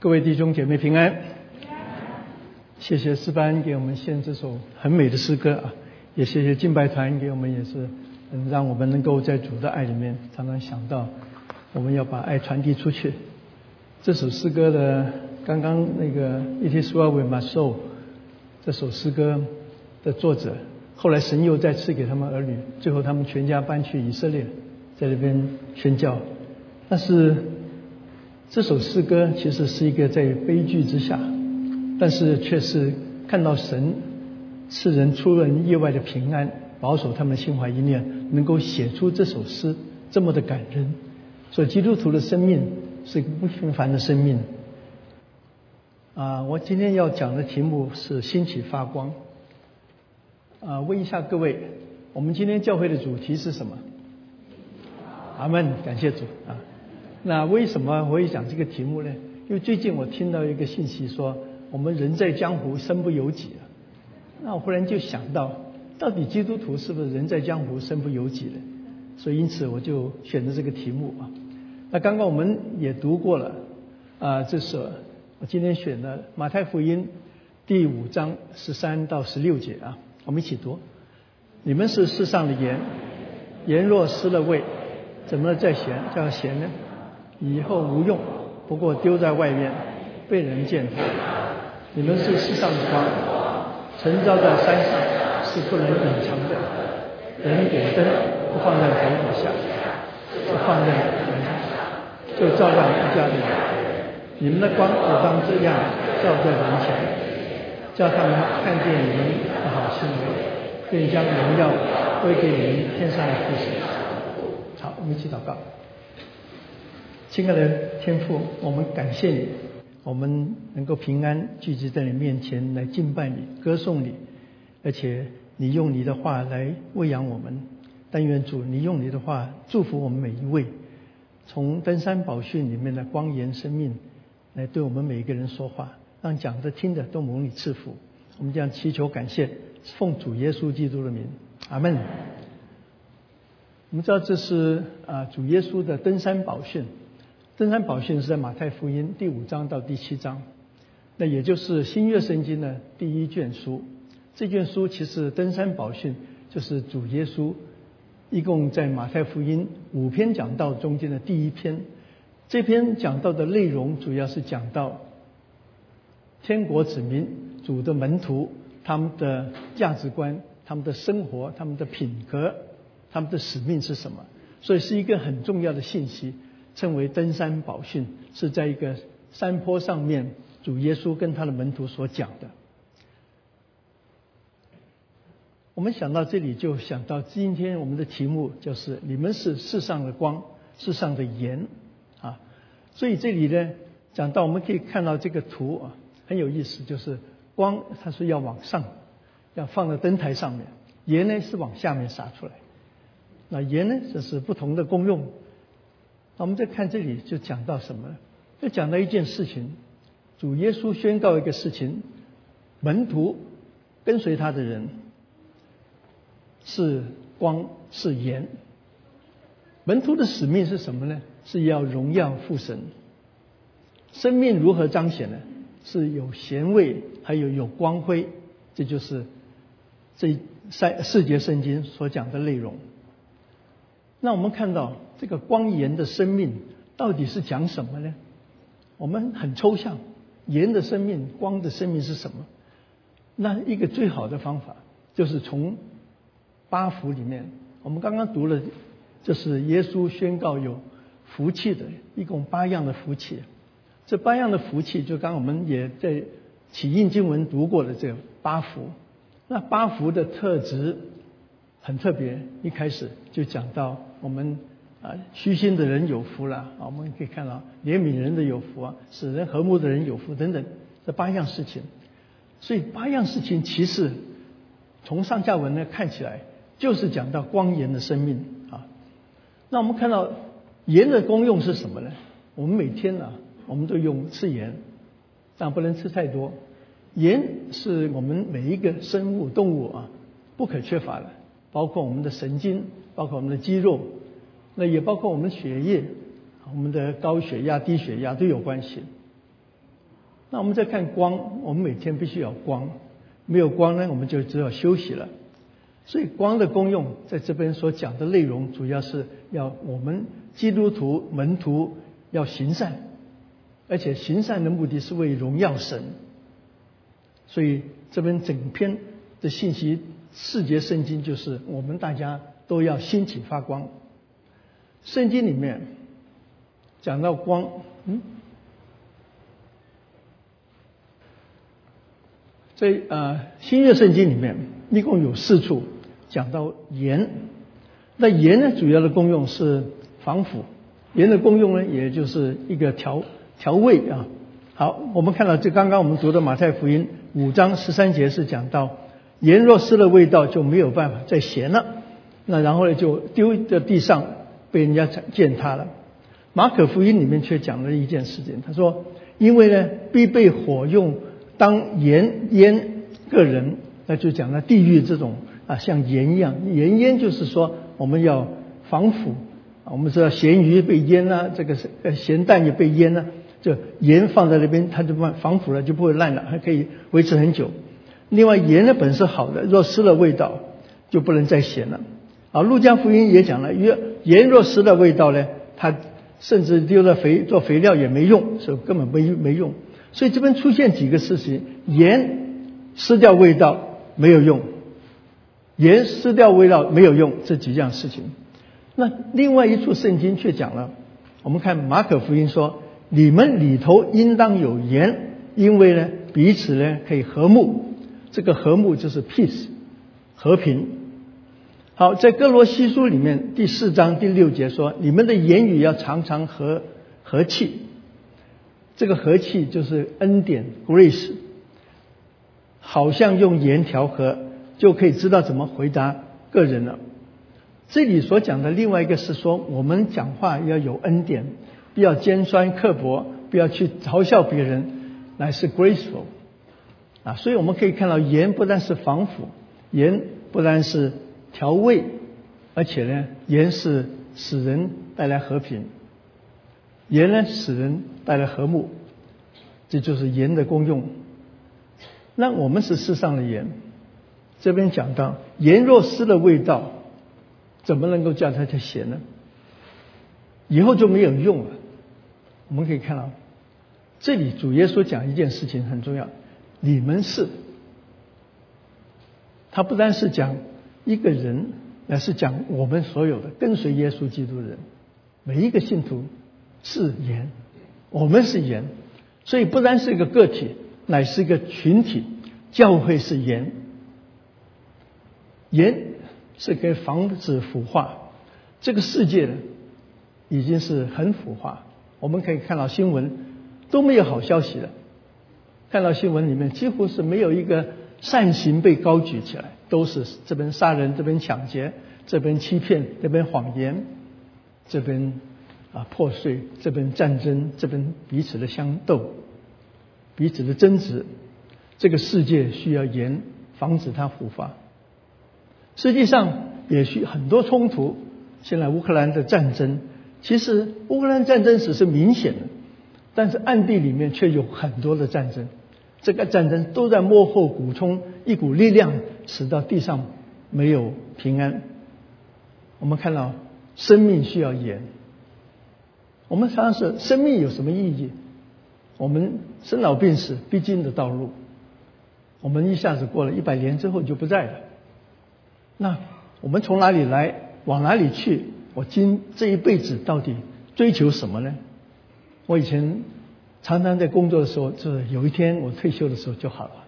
各位弟兄姐妹平安，谢谢诗班给我们献这首很美的诗歌啊，也谢谢敬拜团给我们也是，让我们能够在主的爱里面常常想到，我们要把爱传递出去。这首诗歌的刚刚那个 It is well with my soul 这首诗歌的作者，后来神又再赐给他们儿女，最后他们全家搬去以色列，在那边宣教，但是。这首诗歌其实是一个在悲剧之下，但是却是看到神赐人出人意外的平安，保守他们心怀一念，能够写出这首诗这么的感人。所以基督徒的生命是一个不平凡的生命。啊，我今天要讲的题目是兴起发光。啊，问一下各位，我们今天教会的主题是什么？阿门，感谢主啊。那为什么我会讲这个题目呢？因为最近我听到一个信息说，我们人在江湖身不由己啊。那我忽然就想到，到底基督徒是不是人在江湖身不由己呢？所以因此我就选择这个题目啊。那刚刚我们也读过了啊，这是我今天选的马太福音第五章十三到十六节啊，我们一起读。你们是世上的盐，盐若失了味，怎么再咸叫咸呢？以后无用，不过丢在外面，被人践踏。你们是世上的光，晨照在山上是不能隐藏的。人点灯不放在头底下，是放在门上，就照亮一家的人。你们的光也当这样照在人前，叫他们看见你们的好行为，便将荣耀归给你们天上的父神。好，我们一起祷告。亲爱的天父，我们感谢你，我们能够平安聚集在你面前来敬拜你、歌颂你，而且你用你的话来喂养我们。但愿主，你用你的话祝福我们每一位，从登山宝训里面的光言生命来对我们每一个人说话，让讲的听的都蒙你赐福。我们将祈求感谢，奉主耶稣基督的名，阿门。我们知道这是啊主耶稣的登山宝训。登山宝训是在马太福音第五章到第七章，那也就是新约圣经的第一卷书。这卷书其实登山宝训就是主耶稣一共在马太福音五篇讲道中间的第一篇。这篇讲道的内容主要是讲到天国子民、主的门徒他们的价值观、他们的生活、他们的品格、他们的使命是什么，所以是一个很重要的信息。称为登山宝训，是在一个山坡上面，主耶稣跟他的门徒所讲的。我们想到这里，就想到今天我们的题目就是“你们是世上的光，世上的盐”啊。所以这里呢，讲到我们可以看到这个图啊，很有意思，就是光它是要往上，要放在灯台上面；盐呢是往下面洒出来。那盐呢，这是不同的功用。我们再看这里，就讲到什么？就讲到一件事情，主耶稣宣告一个事情：门徒跟随他的人是光是盐。门徒的使命是什么呢？是要荣耀父神。生命如何彰显呢？是有咸味，还有有光辉。这就是这三四节圣经所讲的内容。那我们看到这个光盐的生命到底是讲什么呢？我们很抽象，盐的生命、光的生命是什么？那一个最好的方法就是从八福里面，我们刚刚读了，就是耶稣宣告有福气的，一共八样的福气。这八样的福气，就刚我们也在起印经文读过的这八福。那八福的特质很特别，一开始就讲到。我们啊，虚心的人有福了啊！我们可以看到，怜悯人的有福啊，使人和睦的人有福等等，这八样事情。所以八样事情其实从上下文呢看起来，就是讲到光盐的生命啊。那我们看到盐的功用是什么呢？我们每天呢，我们都用吃盐，但不能吃太多。盐是我们每一个生物动物啊不可缺乏的，包括我们的神经。包括我们的肌肉，那也包括我们血液，我们的高血压、低血压都有关系。那我们再看光，我们每天必须要光，没有光呢，我们就只有休息了。所以光的功用，在这边所讲的内容，主要是要我们基督徒门徒要行善，而且行善的目的是为荣耀神。所以这边整篇的信息，四节圣经就是我们大家都要兴起发光。圣经里面讲到光，嗯，在呃新约圣经里面一共有四处讲到盐。那盐呢，主要的功用是防腐。盐的功用呢，也就是一个调调味啊。好，我们看到这刚刚我们读的马太福音。五章十三节是讲到盐若失了味道就没有办法再咸了，那然后呢就丢在地上被人家践踏了。马可福音里面却讲了一件事情，他说因为呢必被火用当盐腌个人，那就讲了地狱这种啊像盐一样，盐腌就是说我们要防腐啊，我们知道咸鱼被腌了，这个咸蛋也被腌了。就盐放在那边，它就防防腐了，就不会烂了，还可以维持很久。另外，盐的本是好的，若失了味道，就不能再咸了。啊，路加福音也讲了，约盐若失了味道呢，它甚至丢了肥做肥料也没用，所以根本没没用。所以这边出现几个事情：盐失掉味道没有用，盐失掉味道没有用，这几样事情。那另外一处圣经却讲了，我们看马可福音说。你们里头应当有盐，因为呢，彼此呢可以和睦。这个和睦就是 peace，和平。好，在哥罗西书里面第四章第六节说：你们的言语要常常和和气。这个和气就是恩典 grace，好像用盐调和，就可以知道怎么回答个人了。这里所讲的另外一个是说，我们讲话要有恩典。不要尖酸刻薄，不要去嘲笑别人，乃是 graceful 啊！所以我们可以看到，盐不但是防腐，盐不但是调味，而且呢，盐是使人带来和平，盐呢使人带来和睦，这就是盐的功用。那我们是世上的盐，这边讲到，盐若失了味道，怎么能够叫它叫咸呢？以后就没有用了。我们可以看到，这里主耶稣讲一件事情很重要，你们是，他不单是讲一个人，而是讲我们所有的跟随耶稣基督的人，每一个信徒是盐，我们是盐，所以不单是一个个体，乃是一个群体，教会是盐，盐是可以防止腐化，这个世界已经是很腐化。我们可以看到新闻都没有好消息的，看到新闻里面几乎是没有一个善行被高举起来，都是这边杀人，这边抢劫，这边欺骗，这边谎言，这边啊破碎，这边战争，这边彼此的相斗，彼此的争执。这个世界需要盐防止它腐化。实际上也需很多冲突，现在乌克兰的战争。其实乌克兰战争史是明显的，但是暗地里面却有很多的战争。这个战争都在幕后补充一股力量，使到地上没有平安。我们看到生命需要盐。我们常常说生命有什么意义？我们生老病死必经的道路，我们一下子过了一百年之后就不在了。那我们从哪里来，往哪里去？我今这一辈子到底追求什么呢？我以前常常在工作的时候，就是有一天我退休的时候就好了，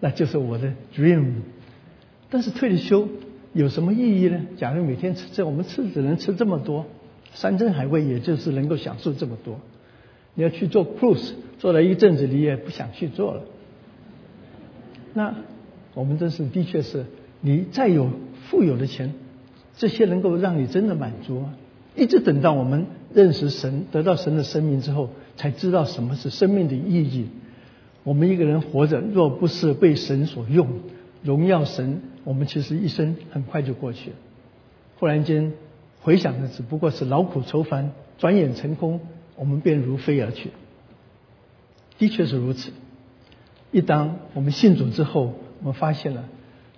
那就是我的 dream。但是退了休有什么意义呢？假如每天吃这，我们吃只能吃这么多，山珍海味，也就是能够享受这么多。你要去做 cruise，做了一阵子，你也不想去做了。那我们真是的确是，你再有富有的钱。这些能够让你真的满足吗？一直等到我们认识神，得到神的生命之后，才知道什么是生命的意义。我们一个人活着，若不是被神所用，荣耀神，我们其实一生很快就过去了。忽然间回想的只不过是劳苦愁烦，转眼成空，我们便如飞而去。的确是如此。一当我们信主之后，我们发现了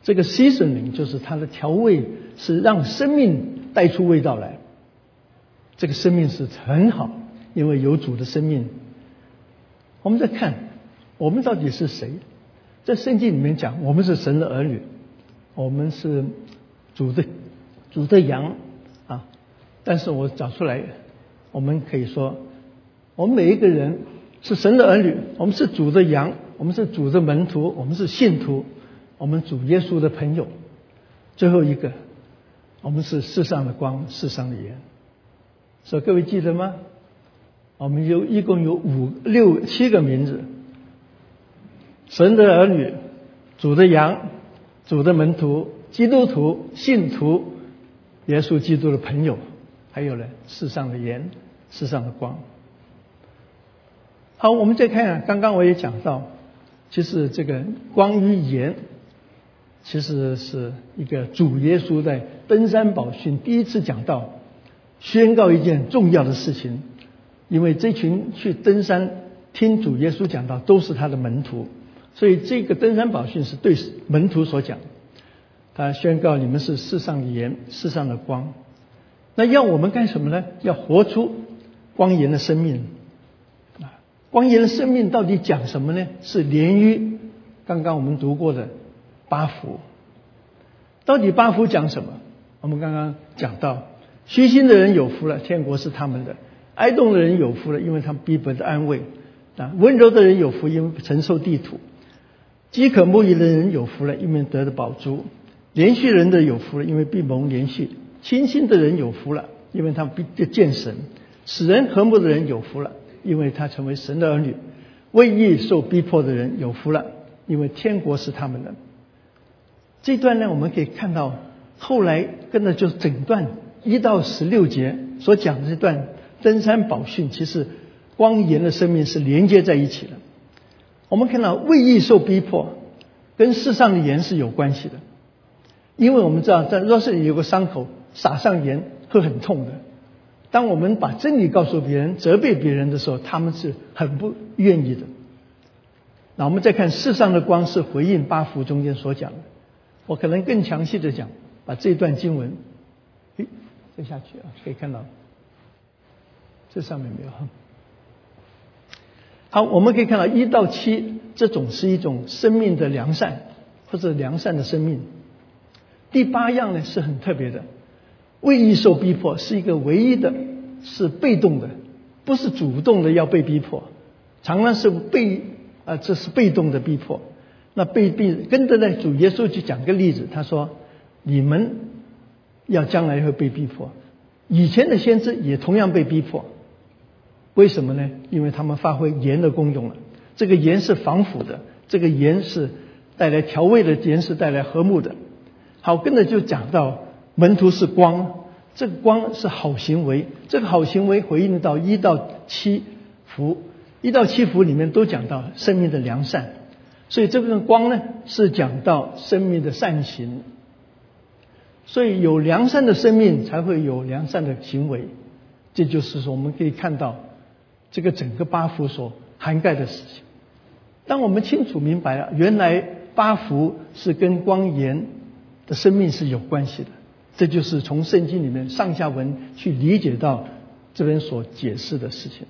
这个 seasoning 就是它的调味是让生命带出味道来。这个生命是很好，因为有主的生命。我们在看我们到底是谁？在圣经里面讲，我们是神的儿女，我们是主的主的羊啊。但是我找出来，我们可以说，我们每一个人是神的儿女，我们是主的羊。我们是主的门徒，我们是信徒，我们主耶稣的朋友。最后一个，我们是世上的光，世上的盐。所以各位记得吗？我们有一共有五六七个名字：神的儿女、主的羊、主的门徒、基督徒、信徒、耶稣基督的朋友，还有呢，世上的盐，世上的光。好，我们再看，刚刚我也讲到。其实这个光与盐，其实是一个主耶稣在登山宝训第一次讲到，宣告一件重要的事情。因为这群去登山听主耶稣讲到，都是他的门徒，所以这个登山宝训是对门徒所讲。他宣告你们是世上的盐，世上的光。那要我们干什么呢？要活出光盐的生命。光言的生命到底讲什么呢？是连于刚刚我们读过的八福。到底八福讲什么？我们刚刚讲到，虚心的人有福了，天国是他们的；哀动的人有福了，因为他们必得安慰；啊，温柔的人有福，因为承受地土；饥渴慕义的人有福了，因为得的宝珠；连续人的有福了，因为必蒙连续；清心的人有福了，因为他们必见神；使人和睦的人有福了。因为他成为神的儿女，为义受逼迫的人有福了，因为天国是他们的。这段呢，我们可以看到，后来跟着就是整段一到十六节所讲的这段登山宝训，其实光严的生命是连接在一起的。我们看到为义受逼迫，跟世上的盐是有关系的，因为我们知道，在若是有个伤口撒上盐，会很痛的。当我们把真理告诉别人、责备别人的时候，他们是很不愿意的。那我们再看世上的光是回应八福中间所讲的，我可能更详细的讲，把这段经文，诶，再下去啊，可以看到，这上面没有。好，我们可以看到一到七，这种是一种生命的良善，或者良善的生命。第八样呢是很特别的。为义受逼迫是一个唯一的，是被动的，不是主动的要被逼迫，常常是被啊，这是被动的逼迫。那被逼跟着呢，主耶稣去讲个例子，他说：“你们要将来会被逼迫，以前的先知也同样被逼迫，为什么呢？因为他们发挥盐的功用了。这个盐是防腐的，这个盐是带来调味的，盐是带来和睦的。好，跟着就讲到。”门徒是光，这个光是好行为，这个好行为回应到一到七福，一到七福里面都讲到生命的良善，所以这个光呢是讲到生命的善行，所以有良善的生命才会有良善的行为，这就是说我们可以看到这个整个八福所涵盖的事情。当我们清楚明白了，原来八福是跟光盐的生命是有关系的。这就是从圣经里面上下文去理解到这边所解释的事情。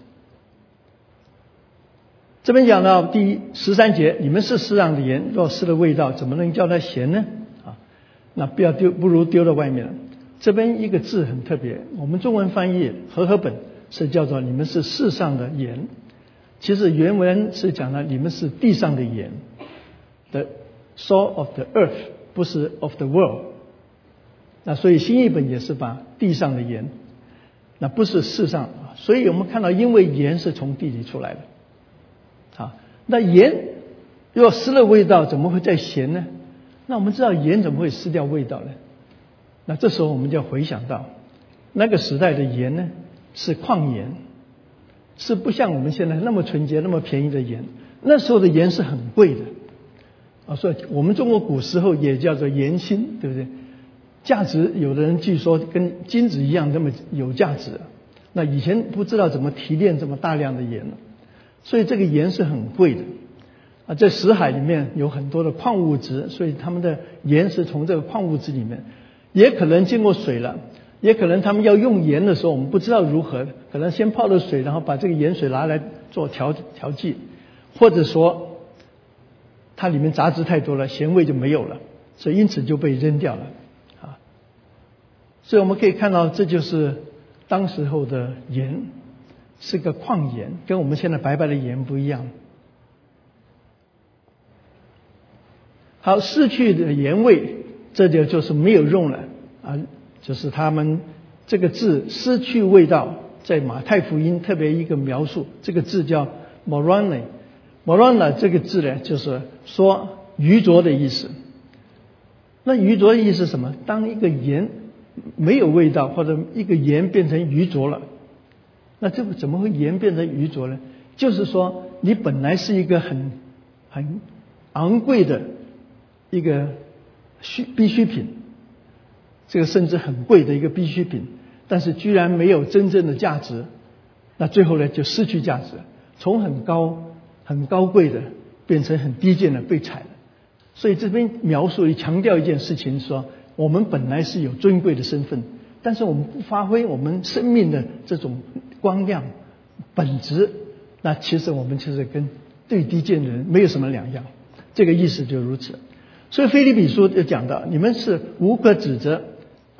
这边讲到第十三节，你们是世上的盐，若失了味道，怎么能叫它咸呢？啊，那不要丢，不如丢到外面。这边一个字很特别，我们中文翻译和合本是叫做“你们是世上的盐”，其实原文是讲了“你们是地上的盐 ”，the salt of the earth，不是 of the world。那所以新译本也是把地上的盐，那不是世上。所以我们看到，因为盐是从地里出来的，啊，那盐若失了味道，怎么会再咸呢？那我们知道盐怎么会失掉味道呢？那这时候我们就要回想到，那个时代的盐呢是矿盐，是不像我们现在那么纯洁、那么便宜的盐。那时候的盐是很贵的啊，所以我们中国古时候也叫做盐心，对不对？价值有的人据说跟金子一样那么有价值，那以前不知道怎么提炼这么大量的盐所以这个盐是很贵的啊。在死海里面有很多的矿物质，所以他们的盐是从这个矿物质里面，也可能经过水了，也可能他们要用盐的时候，我们不知道如何，可能先泡了水，然后把这个盐水拿来做调调剂，或者说它里面杂质太多了，咸味就没有了，所以因此就被扔掉了啊。所以我们可以看到，这就是当时候的盐。是个矿盐，跟我们现在白白的盐不一样。好，失去的盐味，这就就是没有用了啊！就是他们这个字失去味道，在马太福音特别一个描述，这个字叫 morana，morana 这个字呢，就是说愚拙的意思。那愚拙的意思什么？当一个盐没有味道，或者一个盐变成愚拙了。那这个怎么会盐变成愚拙呢？就是说，你本来是一个很很昂贵的一个需必需品，这个甚至很贵的一个必需品，但是居然没有真正的价值，那最后呢就失去价值，从很高很高贵的变成很低贱的被踩了。所以这边描述强调一件事情，说我们本来是有尊贵的身份。但是我们不发挥我们生命的这种光亮本质，那其实我们其实跟最低贱的人没有什么两样。这个意思就如此。所以菲利比书就讲到，你们是无可指责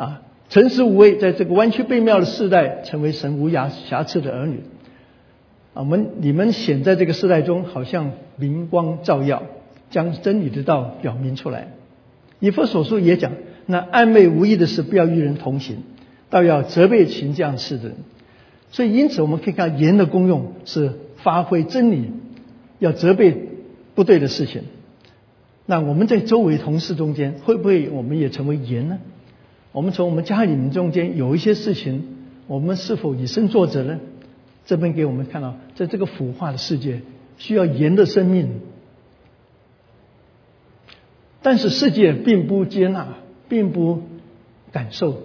啊，诚实无畏，在这个弯曲背妙的时代，成为神无瑕瑕疵的儿女。啊，我们你们显在这个时代中，好像明光照耀，将真理的道表明出来。以佛所书也讲，那暧昧无益的事，不要与人同行。倒要责备行这样事的人，所以因此我们可以看盐的功用是发挥真理，要责备不对的事情。那我们在周围同事中间，会不会我们也成为盐呢？我们从我们家里面中间有一些事情，我们是否以身作则呢？这边给我们看到，在这个腐化的世界，需要盐的生命。但是世界并不接纳，并不感受。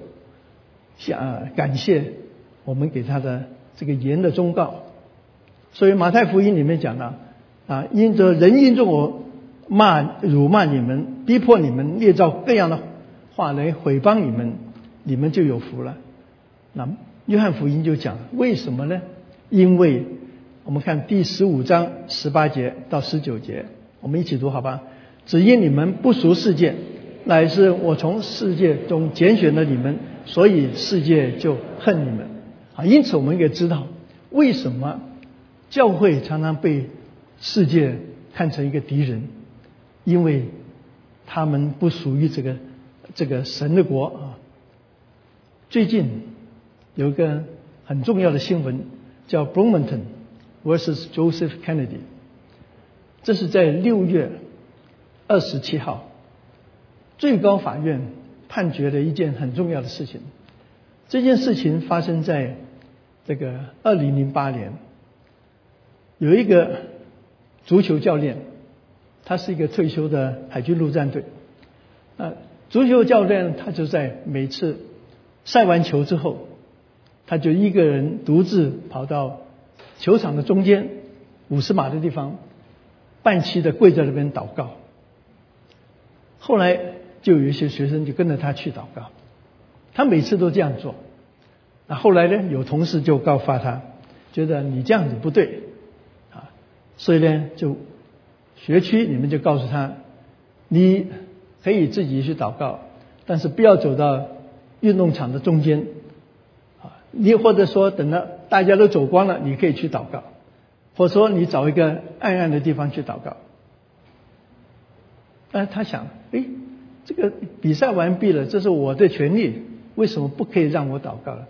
想感谢我们给他的这个盐的忠告，所以马太福音里面讲了啊，因着人因着我骂辱骂你们，逼迫你们，捏造各样的话来毁谤你们，你们就有福了。那约翰福音就讲为什么呢？因为我们看第十五章十八节到十九节，我们一起读好吧？只因你们不熟世界，乃是我从世界中拣选了你们。所以世界就恨你们啊！因此我们也知道为什么教会常常被世界看成一个敌人，因为他们不属于这个这个神的国啊。最近有一个很重要的新闻，叫 Bloomington vs Joseph Kennedy，这是在六月二十七号最高法院。判决的一件很重要的事情，这件事情发生在这个二零零八年，有一个足球教练，他是一个退休的海军陆战队，啊，足球教练他就在每次赛完球之后，他就一个人独自跑到球场的中间五十码的地方，半期的跪在那边祷告，后来。就有一些学生就跟着他去祷告，他每次都这样做。那后来呢，有同事就告发他，觉得你这样子不对啊，所以呢，就学区你们就告诉他，你可以自己去祷告，但是不要走到运动场的中间啊。你或者说等到大家都走光了，你可以去祷告，或者说你找一个暗暗的地方去祷告。但是他想，哎。这个比赛完毕了，这是我的权利，为什么不可以让我祷告了？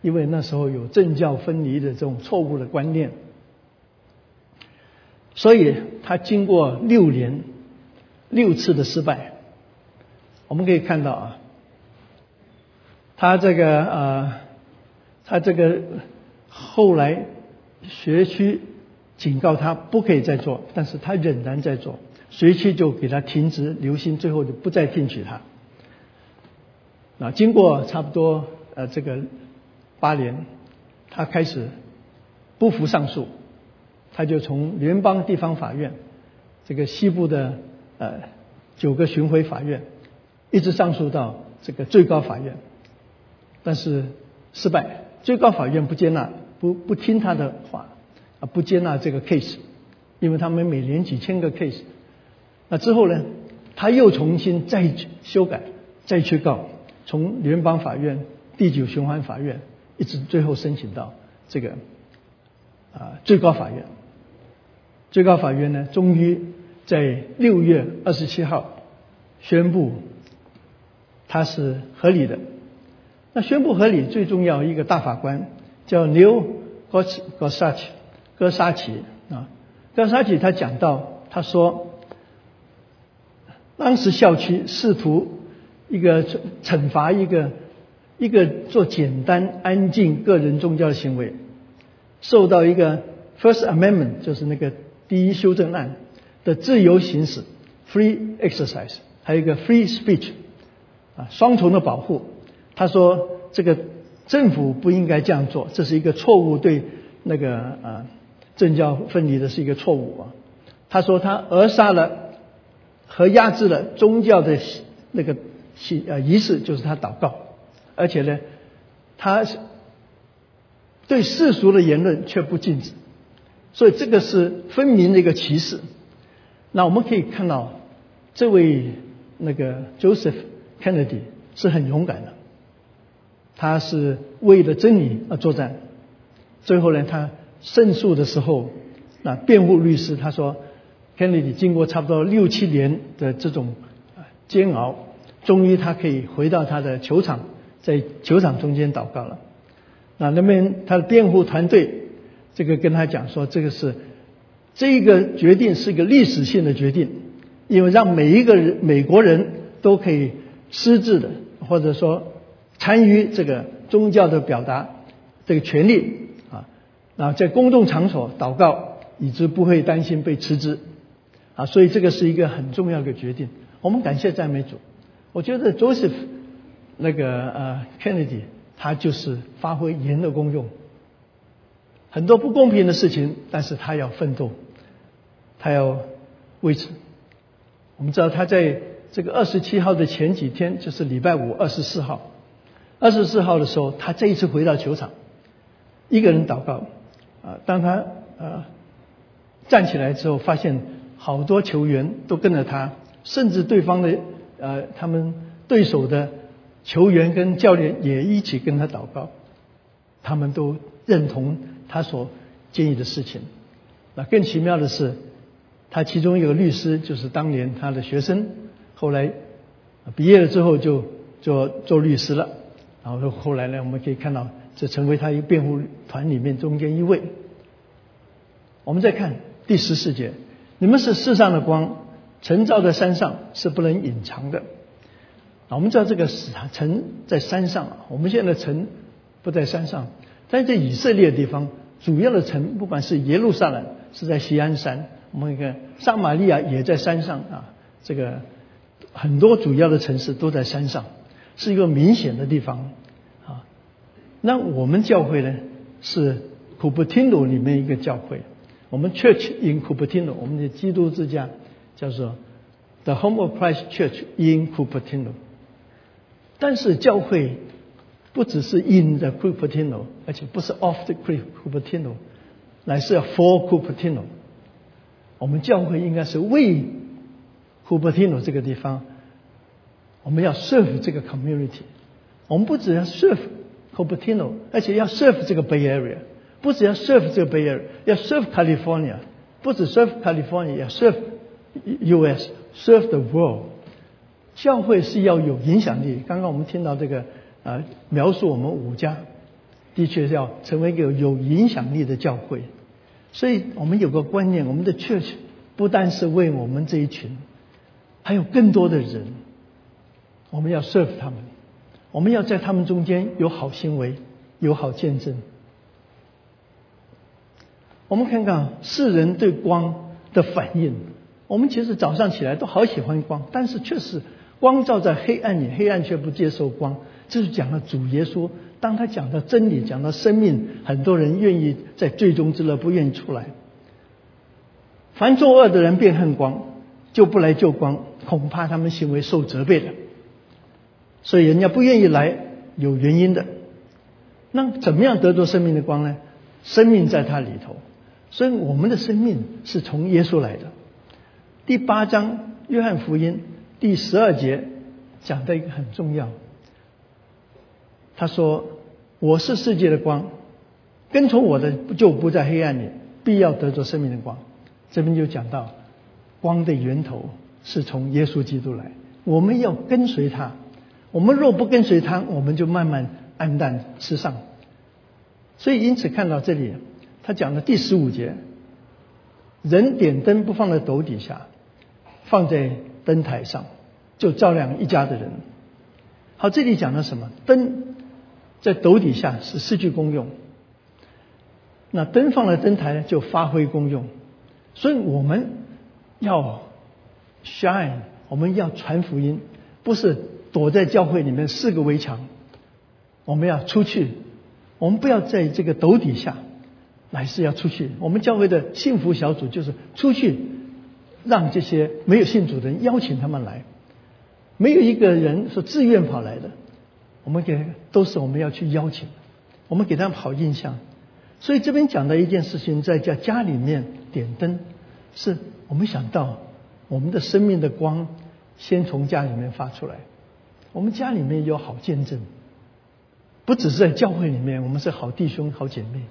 因为那时候有政教分离的这种错误的观念，所以他经过六年六次的失败，我们可以看到啊，他这个呃，他这个后来学区警告他不可以再做，但是他仍然在做。随即就给他停职留薪，最后就不再聘取他。那经过差不多呃这个八年，他开始不服上诉，他就从联邦地方法院这个西部的呃九个巡回法院，一直上诉到这个最高法院，但是失败，最高法院不接纳，不不听他的话啊，不接纳这个 case，因为他们每年几千个 case，那之后呢，他又重新再修改，再去告，从联邦法院、第九循环法院，一直最后申请到这个啊最高法院。最高法院呢，终于在六月二十七号宣布，它是合理的。那宣布合理最重要一个大法官叫牛戈戈萨奇，戈萨奇啊，戈萨奇他讲到，他说，当时校区试图一个惩罚一个一个做简单安静个人宗教的行为，受到一个 First Amendment 就是那个。第一修正案的自由行使 （free exercise） 还有一个 free speech 啊，双重的保护。他说这个政府不应该这样做，这是一个错误，对那个啊政教分离的是一个错误啊。他说他扼杀了和压制了宗教的那个仪呃仪式，就是他祷告，而且呢，他是对世俗的言论却不禁止。所以这个是分明的一个歧视。那我们可以看到，这位那个 Joseph Kennedy 是很勇敢的，他是为了真理而作战。最后呢，他胜诉的时候，那辩护律师他说，Kennedy 经过差不多六七年的这种煎熬，终于他可以回到他的球场，在球场中间祷告了。那那边他的辩护团队。这个跟他讲说，这个是这个决定是一个历史性的决定，因为让每一个人美国人都可以私自的，或者说参与这个宗教的表达这个权利啊，啊，在公众场所祷告，以致不会担心被辞职啊，所以这个是一个很重要的决定。我们感谢赞美主，我觉得 Joseph 那个呃 Kennedy 他就是发挥人的功用。很多不公平的事情，但是他要奋斗，他要维持。我们知道他在这个二十七号的前几天，就是礼拜五二十四号，二十四号的时候，他这一次回到球场，一个人祷告啊。当他呃站起来之后，发现好多球员都跟着他，甚至对方的呃他们对手的球员跟教练也一起跟他祷告，他们都认同。他所建议的事情，那更奇妙的是，他其中一个律师就是当年他的学生，后来毕业了之后就做做律师了，然后后来呢，我们可以看到这成为他一个辩护团里面中间一位。我们再看第十四节，你们是世上的光，晨照在山上是不能隐藏的。啊，我们知道这个城在山上，我们现在城不在山上。但在以色列地方，主要的城，不管是耶路撒冷是在锡安山，我们看撒玛利亚也在山上啊。这个很多主要的城市都在山上，是一个明显的地方啊。那我们教会呢，是库布汀诺里面一个教会，我们 Church in Cupertino，我们的基督之家叫做 The Home of Christ Church in Cupertino。但是教会。不只是 in the Cupertino，而且不是 off the Cupertino，乃是要 for Cupertino。我们教会应该是为 Cupertino 这个地方，我们要 serve 这个 community。我们不只要 serve Cupertino，而且要 serve 这个 Bay Area，不只要 serve 这个 Bay Area，要 serve California，不止 serve California，要 serve US，serve the world。教会是要有影响力。刚刚我们听到这个。 啊，描述我们五家的确是要成为一个有影响力的教会，所以我们有个观念，我们的 church 不单是为我们这一群，还有更多的人，我们要 serve 他们，我们要在他们中间有好行为，有好见证。我们看看世人对光的反应，我们其实早上起来都好喜欢光，但是确实光照在黑暗里，黑暗却不接受光。这是讲了主耶稣，当他讲到真理、讲到生命，很多人愿意在最终之乐不愿意出来。凡作恶的人便恨光，就不来救光，恐怕他们行为受责备的。所以人家不愿意来，有原因的。那怎么样得到生命的光呢？生命在它里头，所以我们的生命是从耶稣来的。第八章约翰福音第十二节讲的一个很重要，他说：“我是世界的光，跟从我的就不在黑暗里，必要得着生命的光。”这边就讲到光的源头是从耶稣基督来，我们要跟随他。我们若不跟随他，我们就慢慢暗淡失丧。所以因此看到这里，他讲的第十五节，人点灯不放在斗底下，放在灯台上，就照亮一家的人。好，这里讲的什么？灯在斗底下是失去功用，那灯放在灯台呢，就发挥功用。所以我们要 shine，我们要传福音，不是躲在教会里面四个围墙，我们要出去。我们不要在这个斗底下，乃是要出去。我们教会的幸福小组就是出去，让这些没有信主的人邀请他们来。没有一个人是自愿跑来的，我们给都是我们要去邀请，我们给他们好印象。所以这边讲的一件事情，在家家里面点灯，是我们想到我们的生命的光先从家里面发出来，我们家里面有好见证。不只是在教会里面，我们是好弟兄、好姐妹，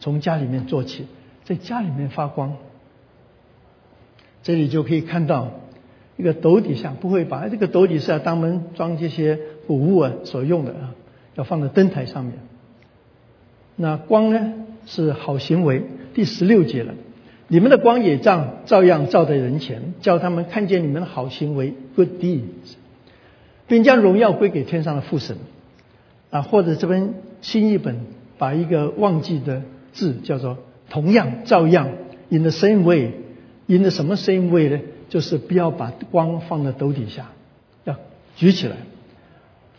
从家里面做起，在家里面发光。这里就可以看到一个斗底下，不会把这个斗底下当门装这些谷物啊所用的啊，要放在灯台上面。那光呢是好行为，第十六节了，你们的光也照照样照在人前，叫他们看见你们的好行为 （good deeds），并将荣耀归给天上的父神。啊，或者这边新译本把一个忘记的字叫做“同样照样 ”，in the same way，in the 什么 same way 呢？就是不要把光放在斗底下，要举起来。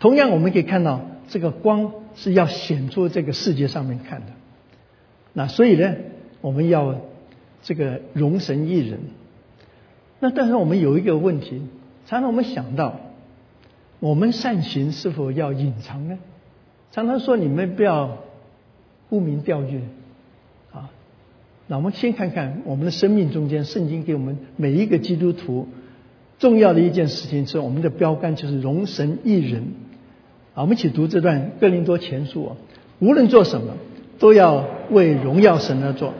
同样，我们可以看到这个光是要显出这个世界上面看的。那所以呢，我们要这个容神一人。那但是我们有一个问题，常常我们想到，我们善行是否要隐藏呢？常常说你们不要沽名钓誉啊。那我们先看看我们的生命中间，圣经给我们每一个基督徒重要的一件事情是我们的标杆，就是容神一人啊。我们一起读这段哥林多前书啊，无论做什么，都要为荣耀神而做，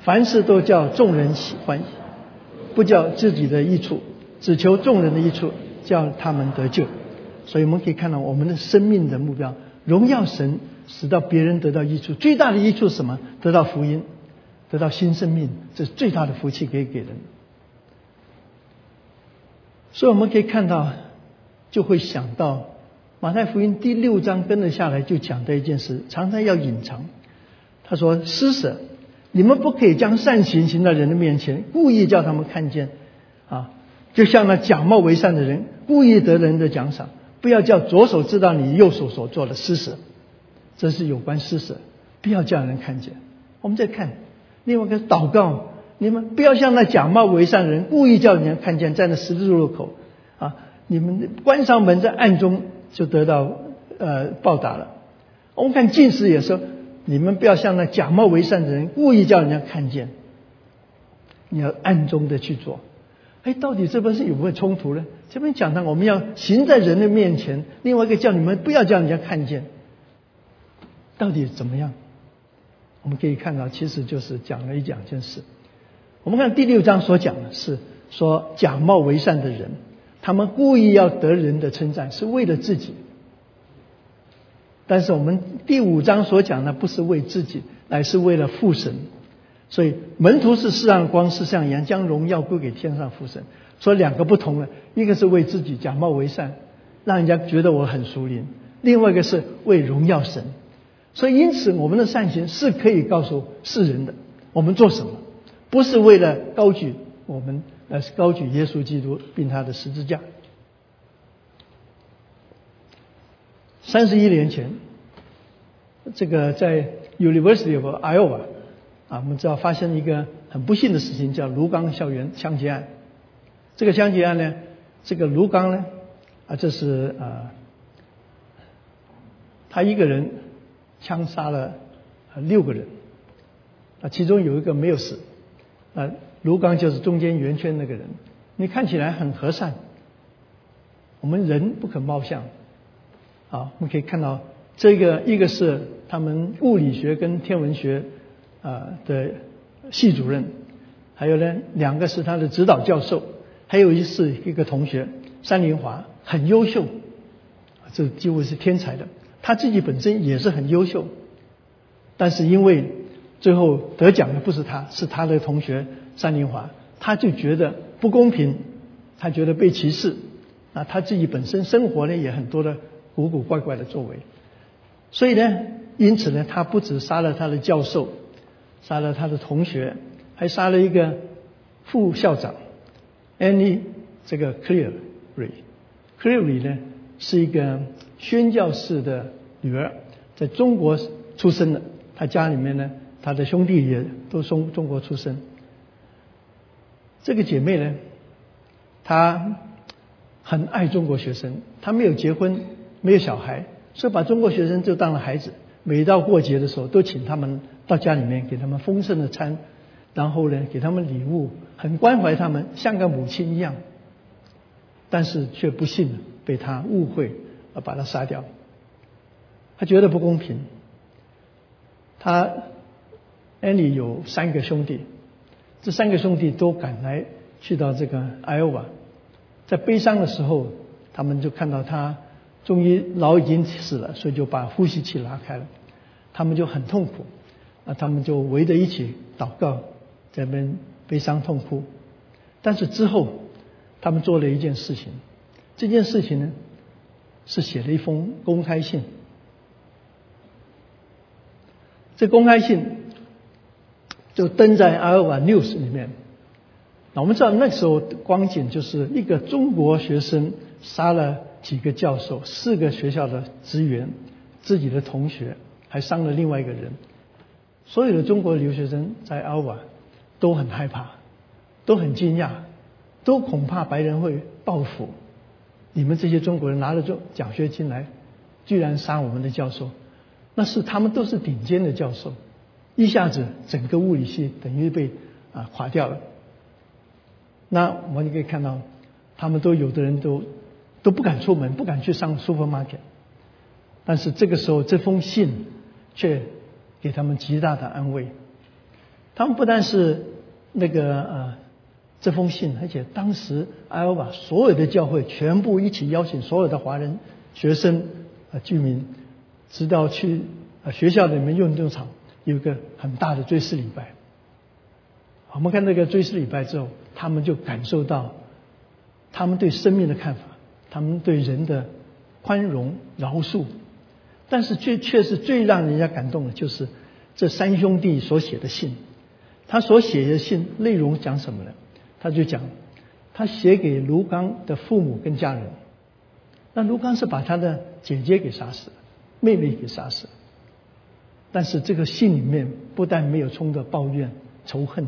凡事都叫众人喜欢，不叫自己的益处，只求众人的益处，叫他们得救。所以我们可以看到我们的生命的目标。荣耀神，使到别人得到益处。最大的益处是什么？得到福音，得到新生命，这是最大的福气可以给人。所以我们可以看到，就会想到马太福音第六章跟着下来就讲的一件事，常常要隐藏。他说：“施舍，你们不可以将善行行到人的面前，故意叫他们看见啊，就像那假冒为善的人，故意得人的奖赏。”不要叫左手知道你右手所做的施舍，这是有关施舍，不要叫人看见。我们再看另外一个祷告，你们不要像那假冒为善的人，故意叫人家看见，在那十字路口啊，你们关上门在暗中就得到呃报答了。我们看近视也说，你们不要像那假冒为善的人，故意叫人家看见，你要暗中的去做。哎，到底这边是有没有冲突呢？这边讲到我们要行在人的面前，另外一个叫你们不要叫人家看见，到底怎么样？我们可以看到，其实就是讲了一两件事。我们看第六章所讲的是说假冒为善的人，他们故意要得人的称赞，是为了自己。但是我们第五章所讲的不是为自己，乃是为了父神。所以门徒是世上光，世上阳，将荣耀归给天上父神。说两个不同的，一个是为自己假冒为善，让人家觉得我很熟练；另外一个是为荣耀神。所以因此，我们的善行是可以告诉世人的。我们做什么，不是为了高举我们，那是高举耶稣基督并他的十字架。三十一年前，这个在 University of Iowa。啊，我们知道发生一个很不幸的事情，叫卢刚校园枪击案。这个枪击案呢，这个卢刚呢，啊，这是啊，他一个人枪杀了六个人，啊，其中有一个没有死，啊，卢刚就是中间圆圈那个人，你看起来很和善。我们人不可貌相，啊，我们可以看到这个一个是他们物理学跟天文学啊的系主任，还有呢两个是他的指导教授，还有一是一个同学山林华很优秀，这几乎是天才的，他自己本身也是很优秀，但是因为最后得奖的不是他，是他的同学山林华，他就觉得不公平，他觉得被歧视。啊，他自己本身生活呢也很多的古古怪怪的作为，所以呢，因此呢，他不止杀了他的教授，杀了他的同学，还杀了一个副校长 Anne 这个 Clearly，Clearly 呢是一个宣教士的女儿，在中国出生的，他家里面呢，他的兄弟也都从中国出生，这个姐妹呢，她。很爱中国学生，她没有结婚，没有小孩，所以把中国学生就当了孩子。每到过节的时候，都请他们到家里面，给他们丰盛的餐，然后呢，给他们礼物，很关怀他们，像个母亲一样。但是却不幸被他误会而把他杀掉。他觉得不公平。他安妮有三个兄弟，这三个兄弟都赶来去到这个艾欧瓦。在悲伤的时候，他们就看到他终于老已经死了，所以就把呼吸器拉开了。他们就很痛苦，啊，他们就围着一起祷告，在那边悲伤痛哭。但是之后，他们做了一件事情，这件事情呢，是写了一封公开信。这公开信就登在《阿尔瓦 News》里面。那我们知道那时候光景就是一个中国学生杀了几个教授、四个学校的职员、自己的同学，还伤了另外一个人。所有的中国留学生在阿瓦都很害怕，都很惊讶，都恐怕白人会报复。你们这些中国人拿了奖奖学金来，居然杀我们的教授，那是他们都是顶尖的教授，一下子整个物理系等于被啊垮掉了。那我们就可以看到，他们都有的人都都不敢出门，不敢去上 supermarket。但是这个时候，这封信却给他们极大的安慰。他们不但是那个呃这封信，而且当时艾欧把所有的教会全部一起邀请所有的华人学生啊居民，直到去啊学校里面运动场有个很大的追思礼拜。我们看那个追思礼拜之后。他们就感受到，他们对生命的看法，他们对人的宽容饶恕，但是却却是最让人家感动的，就是这三兄弟所写的信。他所写的信内容讲什么呢？他就讲，他写给卢刚的父母跟家人。那卢刚是把他的姐姐给杀死了，妹妹给杀死了。但是这个信里面不但没有充着抱怨仇恨，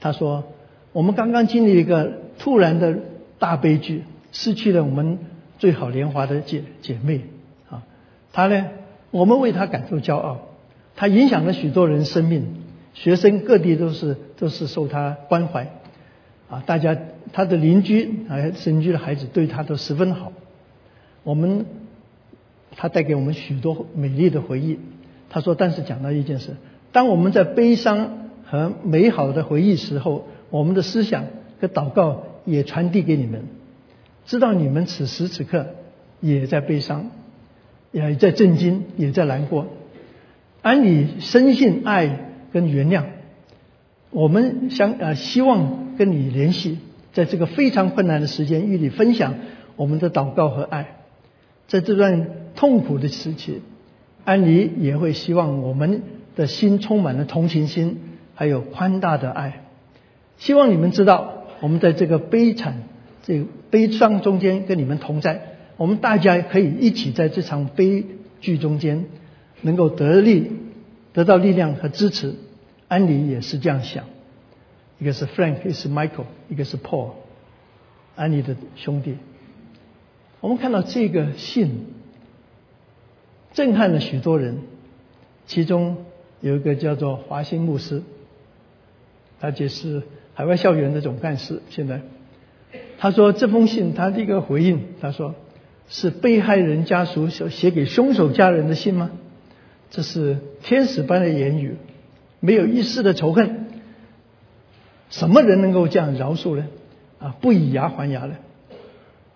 他说。我们刚刚经历一个突然的大悲剧，失去了我们最好年华的姐姐妹啊。她呢，我们为她感到骄傲。她影响了许多人生命，学生各地都是都是受她关怀啊。大家她的邻居啊，邻居的孩子对她都十分好。我们她带给我们许多美丽的回忆。他说，但是讲到一件事，当我们在悲伤和美好的回忆时候。我们的思想和祷告也传递给你们，知道你们此时此刻也在悲伤，也在震惊，也在难过。安你深信爱跟原谅，我们想呃希望跟你联系，在这个非常困难的时间与你分享我们的祷告和爱。在这段痛苦的时期，安妮也会希望我们的心充满了同情心，还有宽大的爱。希望你们知道，我们在这个悲惨、这个悲伤中间跟你们同在。我们大家可以一起在这场悲剧中间，能够得力、得到力量和支持。安妮也是这样想。一个是 Frank，一个是 Michael，一个是 Paul，安妮的兄弟。我们看到这个信震撼了许多人，其中有一个叫做华兴牧师，他就是海外校园的总干事。现在他说这封信他的一个回应，他说是被害人家属所写给凶手家人的信吗？这是天使般的言语，没有一丝的仇恨。什么人能够这样饶恕呢？啊，不以牙还牙呢？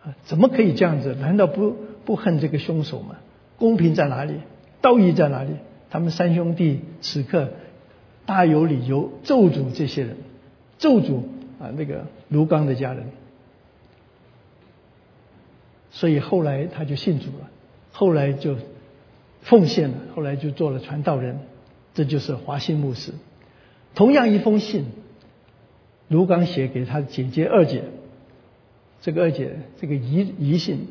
啊，怎么可以这样子？难道不不恨这个凶手吗？公平在哪里？道义在哪里？他们三兄弟此刻大有理由咒诅这些人，咒诅啊那个卢刚的家人。所以后来他就信主了，后来就奉献了，后来就做了传道人。这就是华信牧师。同样一封信。卢刚写给他姐姐二姐，这个二姐这个遗遗信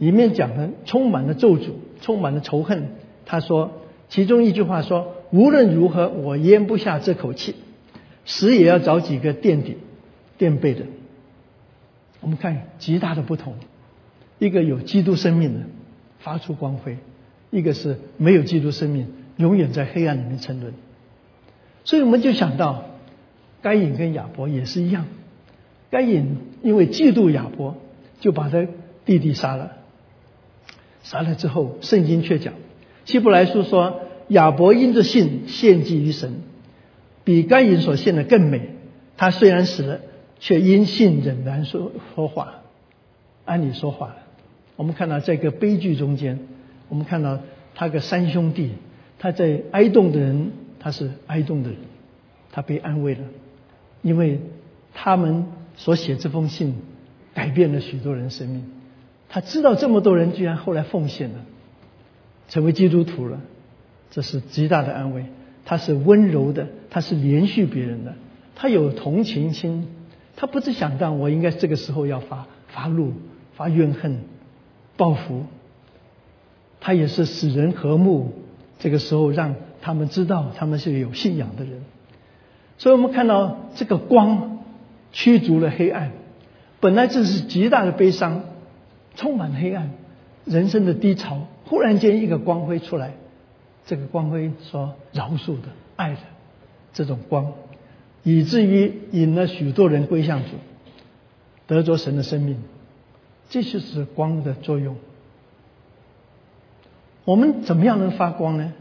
里面讲的充满了咒诅，充满了仇恨。他说其中一句话说：“无论如何，我咽不下这口气，死也要找几个垫底垫背的。”我们看极大的不同，一个有基督生命的发出光辉，一个是没有基督生命，永远在黑暗里面沉沦。所以我们就想到。该隐跟亚伯也是一样，该隐因为嫉妒亚伯，就把他弟弟杀了。杀了之后，圣经却讲，希伯来书说，亚伯因着信献祭于神，比该隐所献的更美。他虽然死了，却因信仍然说说话，按理说话。我们看到这个悲剧中间，我们看到他个三兄弟，他在哀动的人，他是哀动的人，他被安慰了。因为他们所写这封信，改变了许多人生命。他知道这么多人居然后来奉献了，成为基督徒了，这是极大的安慰。他是温柔的，他是连续别人的，他有同情心。他不是想到我应该这个时候要发发怒、发怨恨、报复。他也是使人和睦，这个时候让他们知道他们是有信仰的人。所以我们看到这个光驱逐了黑暗，本来这是极大的悲伤，充满黑暗，人生的低潮。忽然间一个光辉出来，这个光辉说饶恕的、爱的这种光，以至于引了许多人归向主，得着神的生命。这就是光的作用。我们怎么样能发光呢？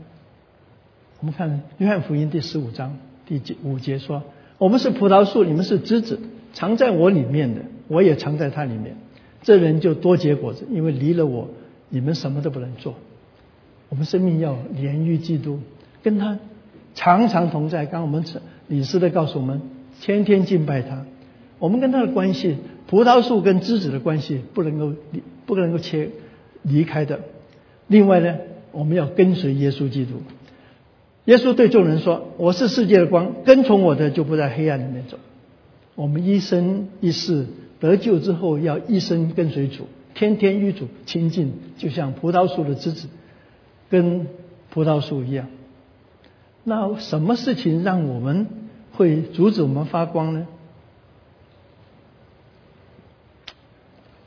我们看约翰福音第十五章。第五节说：“我们是葡萄树，你们是枝子，藏在我里面的，我也藏在它里面。这人就多结果子，因为离了我，你们什么都不能做。我们生命要连于基督，跟他常常同在。刚我们李师的告诉我们，天天敬拜他。我们跟他的关系，葡萄树跟枝子的关系不能够离，不能够切离开的。另外呢，我们要跟随耶稣基督。”耶稣对众人说：“我是世界的光，跟从我的就不在黑暗里面走。我们一生一世得救之后，要一生跟随主，天天与主亲近，就像葡萄树的枝子跟葡萄树一样。那什么事情让我们会阻止我们发光呢？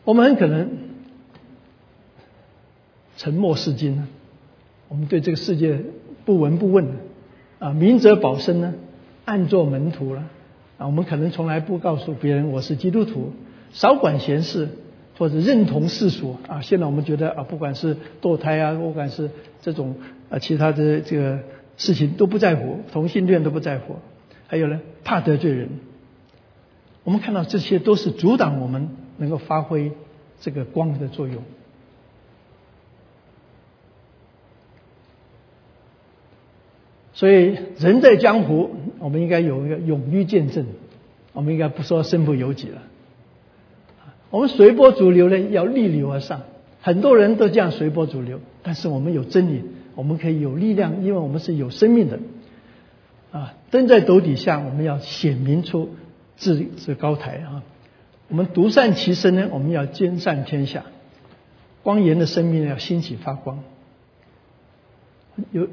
我们很可能沉默是金呢。我们对这个世界。”不闻不问啊，明哲保身呢，暗做门徒了。啊我们可能从来不告诉别人我是基督徒，少管闲事或者认同世俗啊。现在我们觉得啊，不管是堕胎啊，不管是这种啊其他的这个事情都不在乎，同性恋都不在乎。还有呢，怕得罪人。我们看到这些都是阻挡我们能够发挥这个光的作用。所以，人在江湖，我们应该有一个勇于见证。我们应该不说身不由己了。我们随波逐流呢，要逆流而上。很多人都这样随波逐流，但是我们有真理，我们可以有力量，因为我们是有生命的。啊，灯在斗底下，我们要显明出自自高台啊。我们独善其身呢，我们要兼善天下。光颜的生命要兴起发光。有。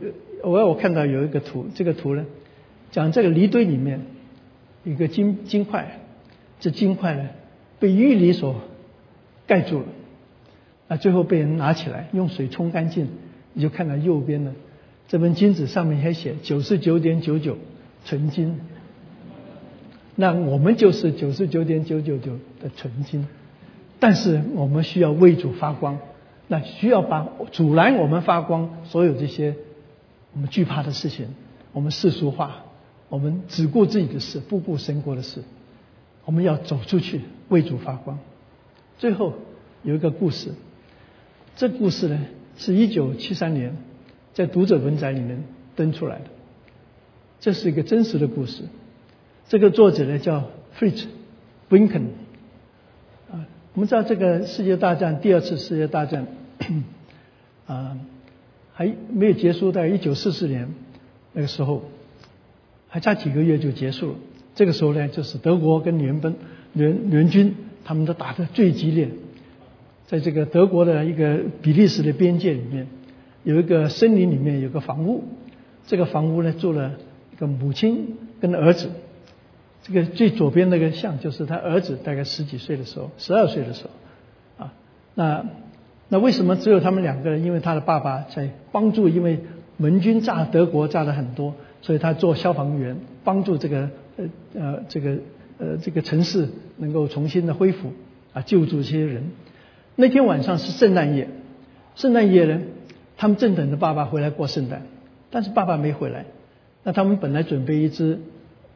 我我看到有一个图，这个图呢，讲这个梨堆里面一个金金块，这金块呢被玉泥所盖住了，那最后被人拿起来用水冲干净，你就看到右边的这本金子上面还写九十九点九九纯金，那我们就是九十九点九九九的纯金，但是我们需要为主发光，那需要把阻拦我们发光所有这些我们惧怕的事情，我们世俗化。我们只顾自己的事，不顾神国的事。我们要走出去，为主发光。最后有一个故事，这故事呢，是一九七三年在读者文摘里面登出来的。这是一个真实的故事。这个作者呢叫 Fritz Winken。啊，我们知道这个世界大战，第二次世界大战，啊，还没有结束，在一九四四年那个时候。还差几个月就结束了。这个时候呢，就是德国跟联邦联联军，他们都打得最激烈。在这个德国的一个比利时的边界里面，有一个森林里面有个房屋。这个房屋呢，住了一个母亲跟儿子。这个最左边那个像，就是他儿子大概十几岁的时候，十二岁的时候。啊，那那为什么只有他们两个人？因为他的爸爸在帮助，因为盟军炸德国炸了很多。所以他做消防员，帮助这个呃呃这个呃这个城市能够重新的恢复啊，救助这些人。那天晚上是圣诞夜，圣诞夜呢，他们正等着爸爸回来过圣诞，但是爸爸没回来。那他们本来准备一只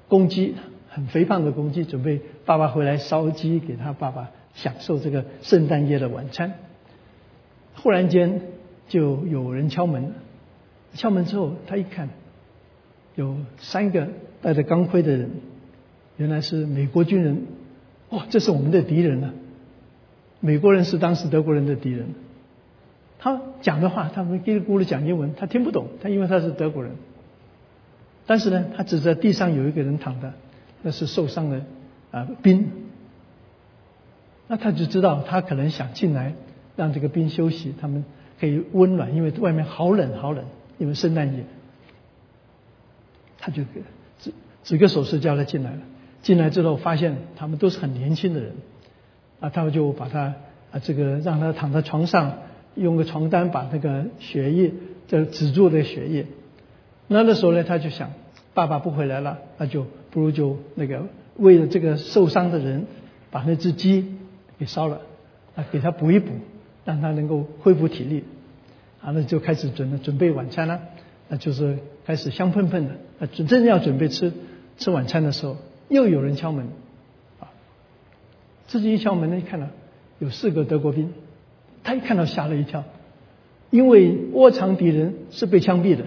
公鸡，很肥胖的公鸡，准备爸爸回来烧鸡给他爸爸享受这个圣诞夜的晚餐。忽然间就有人敲门，敲门之后他一看。有三个戴着钢盔的人，原来是美国军人。哦，这是我们的敌人呢。美国人是当时德国人的敌人。他讲的话，他们叽里咕噜讲英文，他听不懂。他因为他是德国人。但是呢，他指着地上有一个人躺的，那是受伤的啊兵。那他就知道他可能想进来让这个兵休息，他们可以温暖，因为外面好冷好冷，因为圣诞夜。他就指指个手势叫他进来了。进来之后发现他们都是很年轻的人，啊，他们就把他啊这个让他躺在床上，用个床单把那个血液这止住的血液。那那时候呢，他就想，爸爸不回来了，那就不如就那个为了这个受伤的人，把那只鸡给烧了，啊，给他补一补，让他能够恢复体力。啊，那就开始准准备晚餐了。那就是开始香喷喷的，啊，正要准备吃吃晚餐的时候，又有人敲门，啊，自己一敲门呢，一看到有四个德国兵，他一看到吓了一跳，因为窝藏敌人是被枪毙的，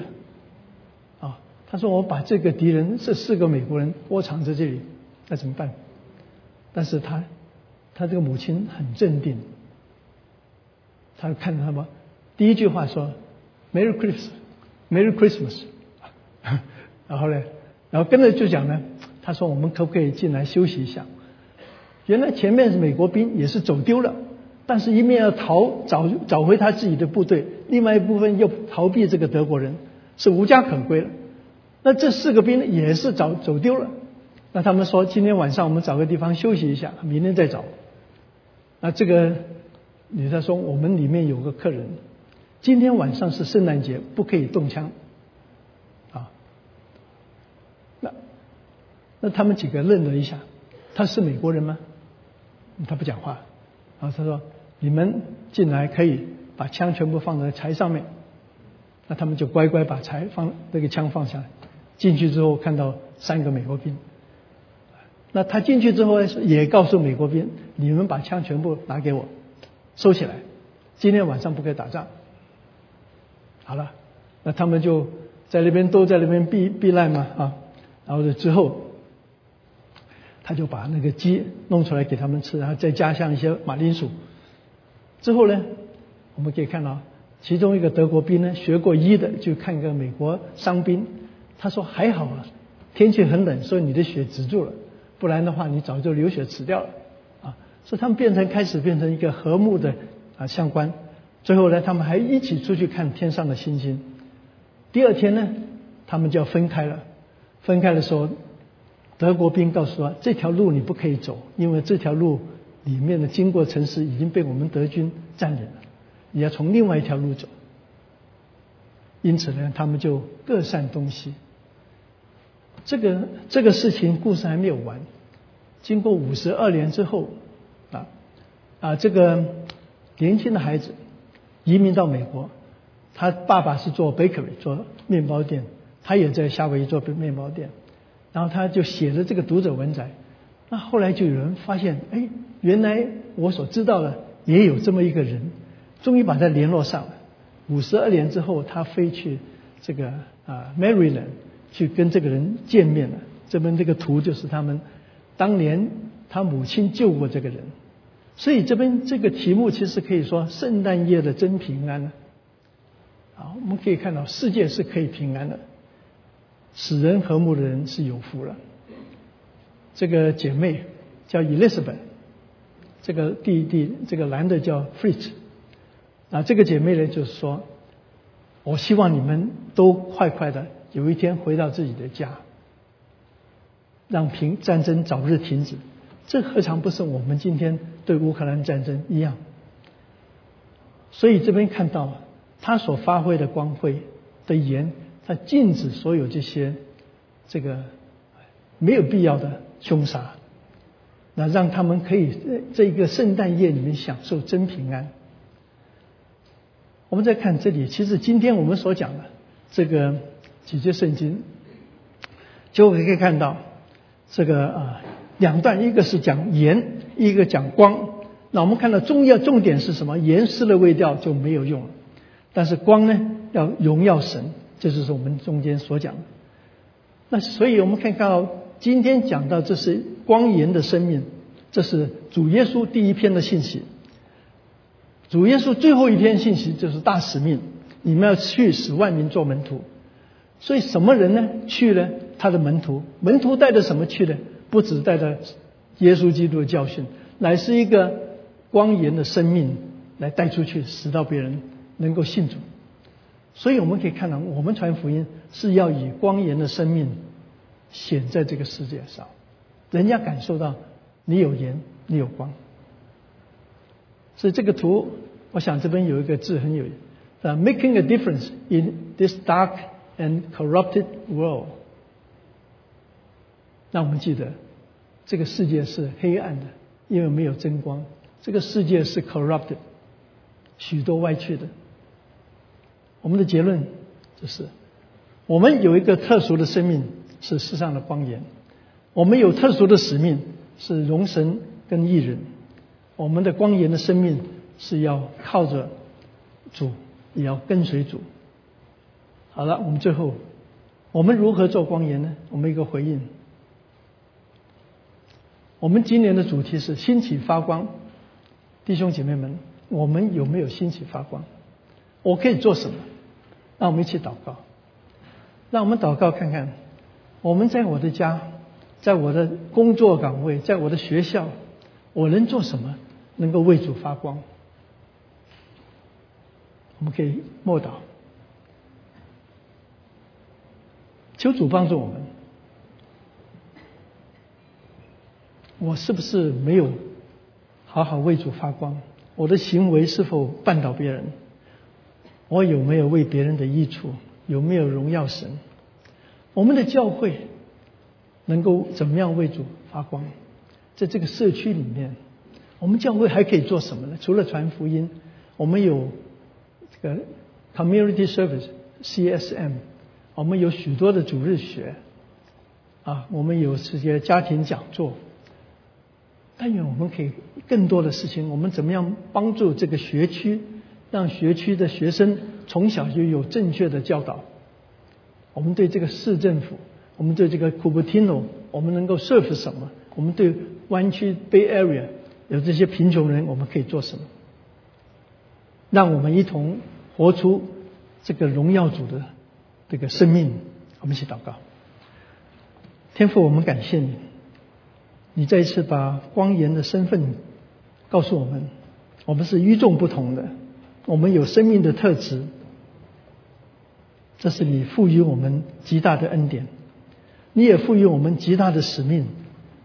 啊，他说我把这个敌人这四个美国人窝藏在这里，那怎么办？但是他他这个母亲很镇定，他看着他们，第一句话说，Merry Christmas。Merry Christmas，然后呢，然后跟着就讲呢，他说我们可不可以进来休息一下？原来前面是美国兵也是走丢了，但是一面要逃找找回他自己的部队，另外一部分又逃避这个德国人，是无家可归了。那这四个兵也是找走丢了，那他们说今天晚上我们找个地方休息一下，明天再找。那这个女的说我们里面有个客人。今天晚上是圣诞节，不可以动枪，啊，那那他们几个愣了一下，他是美国人吗？他不讲话，然后他说：“你们进来可以把枪全部放在柴上面。”那他们就乖乖把柴放那个枪放下来。进去之后看到三个美国兵，那他进去之后也告诉美国兵：“你们把枪全部拿给我，收起来，今天晚上不可以打仗。”好了，那他们就在那边都在那边避避难嘛啊，然后呢之后，他就把那个鸡弄出来给他们吃，然后再加上一些马铃薯。之后呢，我们可以看到其中一个德国兵呢，学过医的，就看一个美国伤兵，他说还好啊，天气很冷，所以你的血止住了，不然的话你早就流血死掉了。所以他们变成开始变成一个和睦的啊相关。最后呢，他们还一起出去看天上的星星。第二天呢，他们就要分开了。分开的时候，德国兵告诉他，这条路你不可以走，因为这条路里面的经过城市已经被我们德军占领了，你要从另外一条路走。因此呢，他们就各散东西。这个这个事情故事还没有完，经过五十二年之后，啊，这个年轻的孩子移民到美国，他爸爸是做 bakery 做面包店，他也在夏威夷做面包店。然后他就写了这个读者文摘，那后来就有人发现，哎，原来我所知道的也有这么一个人，终于把他联络上了。五十二年之后，他飞去这个啊 Maryland 去跟这个人见面了。这边这个图就是他们当年他母亲救过这个人，所以这边这个题目其实可以说圣诞夜的真平安了。啊，我们可以看到世界是可以平安的。使人和睦的人是有福了。这个姐妹叫 Elizabeth，这个弟弟这个男的叫 Fritz。啊，这个姐妹呢，就是说，我希望你们都快快的有一天回到自己的家，让平战争早日停止。这何尝不是我们今天对乌克兰战争一样？所以这边看到他所发挥的光辉的言。他禁止所有这些这个没有必要的凶杀，那让他们可以这一个圣诞夜里面享受真平安。我们再看这里，其实今天我们所讲的这个几节圣经，就可以看到这个啊两段，一个是讲盐，一个讲光。那我们看到重要重点是什么？盐失了味道就没有用了，但是光呢，要荣耀神。这就是我们中间所讲的。那所以我们可以看到，今天讲到这是光颜的生命，这是主耶稣第一篇的信息。主耶稣最后一篇信息就是大使命，你们要去使万民做门徒。所以什么人呢？去呢？他的门徒，门徒带着什么去呢？不只带着耶稣基督的教训，乃是一个光源的生命来带出去，使到别人能够信主。所以我们可以看到，我们传福音是要以光源的生命显在这个世界上，人家感受到你有盐，你有光。所以这个图，我想这边有一个字很有意思，making a difference in this dark and corrupted world。让我们记得，这个世界是黑暗的，因为没有真光。这个世界是 corrupted，许多歪曲的。我们的结论就是：我们有一个特殊的生命，是世上的光源；我们有特殊的使命，是容神跟义人。我们的光源的生命是要靠着主，也要跟随主。好了，我们最后，我们如何做光源呢？我们一个回应。我们今年的主题是兴起发光，弟兄姐妹们，我们有没有兴起发光？我可以做什么？让我们一起祷告，让我们祷告看看，我们在我的家，在我的工作岗位，在我的学校，我能做什么能够为主发光？我们可以默祷，求主帮助我们。我是不是没有好好为主发光？我的行为是否绊倒别人？我有没有为别人的益处？有没有荣耀神？我们的教会能够怎么样为主发光？在这个社区里面，我们教会还可以做什么呢？除了传福音，我们有这个 community service CSM，我们有许多的主日学啊，我们有这些家庭讲座。但愿我们可以更多的事情，我们怎么样帮助这个学区？让学区的学生从小就有正确的教导。我们对这个市政府，我们对这个 Cupertino，我们能够 serve 什么？我们对湾区 Bay Area 有这些贫穷人，我们可以做什么？让我们一同活出这个荣耀主的这个生命。我们一起祷告。天父，我们感谢你，你再一次把光颜的身份告诉我们，我们是与众不同的。我们有生命的特质，这是你赋予我们极大的恩典。你也赋予我们极大的使命，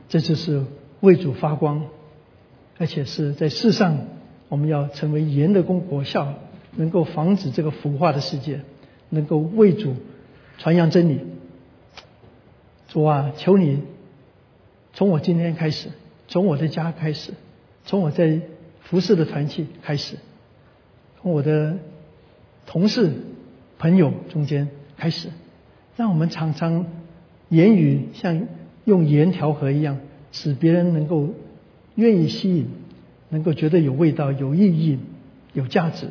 这就是为主发光，而且是在世上，我们要成为盐的功果效，能够防止这个腐化的世界，能够为主传扬真理。主啊，求你从我今天开始，从我的家开始，从我在服侍的团契开始，从我的同事、朋友中间开始，让我们常常。言语像用盐调和一样，使别人能够愿意吸引，能够觉得有味道、有意义、有价值，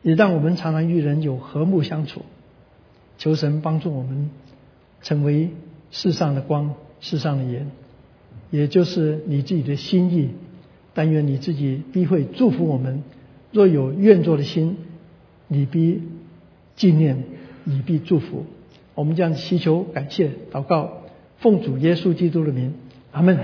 也让我们常常与人有和睦相处。求神帮助我们成为世上的光、世上的言，也就是你自己的心意。但愿你自己必会祝福我们。若有愿做的心，你必纪念，你必祝福。我们将祈求、感谢、祷告，奉主耶稣基督的名，阿门。